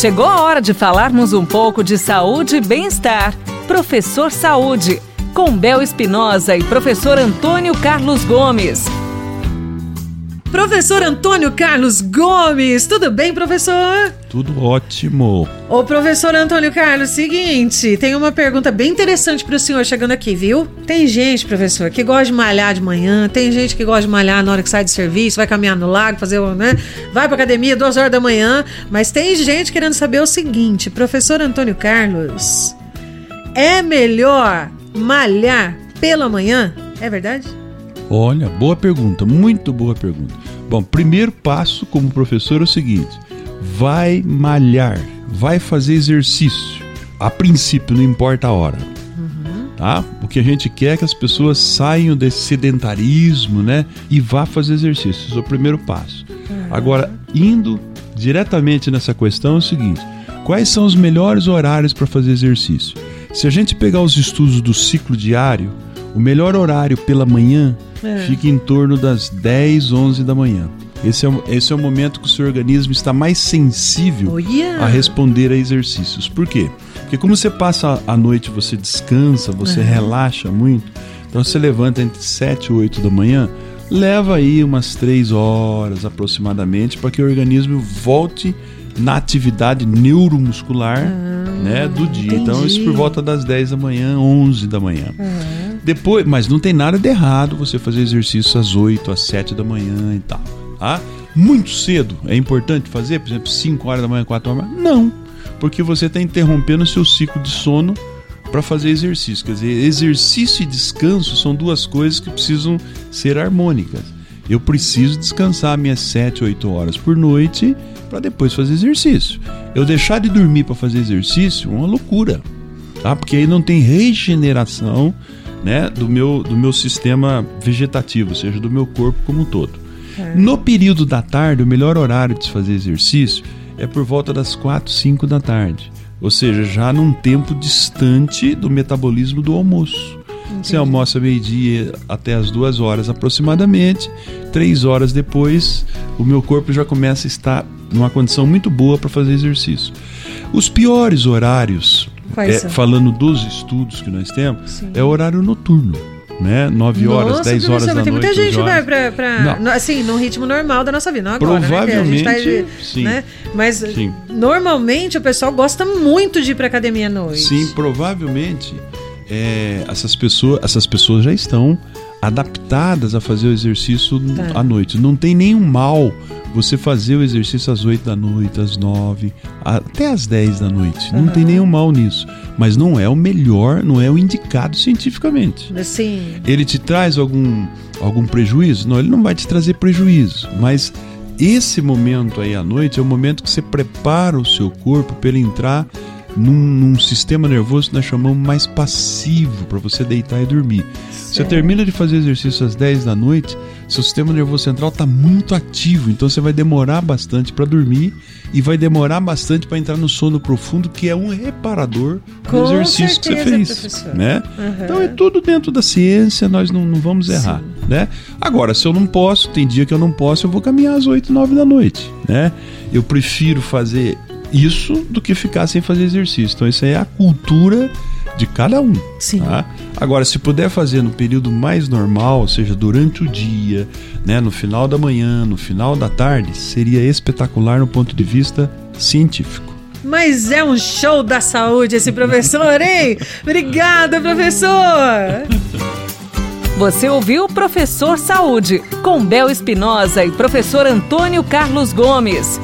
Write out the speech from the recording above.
Chegou a hora de falarmos um pouco de saúde e bem-estar. Professor Saúde, com Bel Espinosa e professor Antônio Carlos Gomes. Professor Antônio Carlos Gomes, tudo bem, professor? Tudo ótimo. Ô, professor Antônio Carlos, seguinte, tem uma pergunta bem interessante para o senhor chegando aqui, viu? Tem gente, professor, que gosta de malhar de manhã, tem gente que gosta de malhar na hora que sai de serviço, vai caminhar no lago, fazer, né? Vai pra academia duas horas da manhã, mas tem gente querendo saber o seguinte, professor Antônio Carlos, é melhor malhar pela manhã? É verdade? Olha, boa pergunta, muito boa pergunta. Bom, primeiro passo como professor é o seguinte: vai malhar, vai fazer exercício. A princípio, não importa a hora. Tá? O que a gente quer é que as pessoas saiam desse sedentarismo, né? E vá fazer exercício. Esse é o primeiro passo. Agora, indo diretamente nessa questão, é o seguinte: quais são os melhores horários para fazer exercício? Se a gente pegar os estudos do ciclo diário, o melhor horário pela manhã É. fica em torno das 10, 11 da manhã. Esse é, o- esse é o momento que o seu organismo está mais sensível Olha! a responder a exercícios. Por quê? Porque como você passa a noite, você descansa, você relaxa muito, então você levanta entre 7 e 8 da manhã, leva aí umas 3 horas aproximadamente para que o organismo volte na atividade neuromuscular né, do dia. Então isso entendi. por volta das 10 da manhã, 11 da manhã. Depois, mas não tem nada de errado você fazer exercício às 8, às 7 da manhã e tal. Tá? Muito cedo é importante fazer, por exemplo, 5 horas da manhã, 4 horas da manhã? Não, porque você está interrompendo o seu ciclo de sono para fazer exercício. Quer dizer, exercício e descanso são duas coisas que precisam ser harmônicas. Eu preciso descansar minhas 7, 8 horas por noite para depois fazer exercício. Eu deixar de dormir para fazer exercício é uma loucura tá? Porque aí não tem regeneração, né, do meu do meu sistema vegetativo, ou seja, do meu corpo como um todo. No período da tarde, o melhor horário de se fazer exercício é por volta das 4, 5 da tarde. Ou seja, já num tempo distante do metabolismo do almoço. Você almoça meio-dia até as duas horas aproximadamente. Três horas depois, o meu corpo já começa a estar numa condição muito boa para fazer exercício. Os piores horários, é, falando dos estudos que nós temos, Sim. é o horário noturno. Né? 9 horas, Nossa, 10 horas da noite. muita 11 gente que vai horas. pra, pra Não. assim, no ritmo normal da nossa vida, não agora, Provavelmente, né? Que a gente tá, sim. né? Mas Sim. normalmente o pessoal gosta muito de ir pra academia à noite. Sim, provavelmente é, essas, pessoas, essas pessoas já estão adaptadas a fazer o exercício Tá. à noite. Não tem nenhum mal você fazer o exercício às 8 da noite, às 9, até às 10 da noite. Não tem nenhum mal nisso. Mas não é o melhor, não é o indicado cientificamente. Assim, Ele te traz algum, algum prejuízo? Não, ele não vai te trazer prejuízo. Mas esse momento aí à noite é o momento que você prepara o seu corpo para ele entrar num, num sistema nervoso que nós chamamos mais passivo, para você deitar e dormir. Você Certo. termina de fazer exercício às 10 da noite, seu sistema nervoso central está muito ativo, então você vai demorar bastante para dormir e vai demorar bastante para entrar no sono profundo, que é um reparador do Com exercício que você certeza, fez. professor. Né? Aham. Então é tudo dentro da ciência, nós não, não vamos errar, né? Agora, se eu não posso, tem dia que eu não posso, eu vou caminhar às 8, 9 da noite, né? Eu prefiro fazer isso do que ficar sem fazer exercício. Então isso aí é a cultura de cada um. Sim. Tá? Agora, se puder fazer no período mais normal, ou seja, durante o dia, né, no final da manhã, no final da tarde, seria espetacular no ponto de vista científico. Mas é um show da saúde esse professor, hein? Obrigada, professor! Você ouviu Professor Saúde, com Bel Espinosa e professor Antônio Carlos Gomes.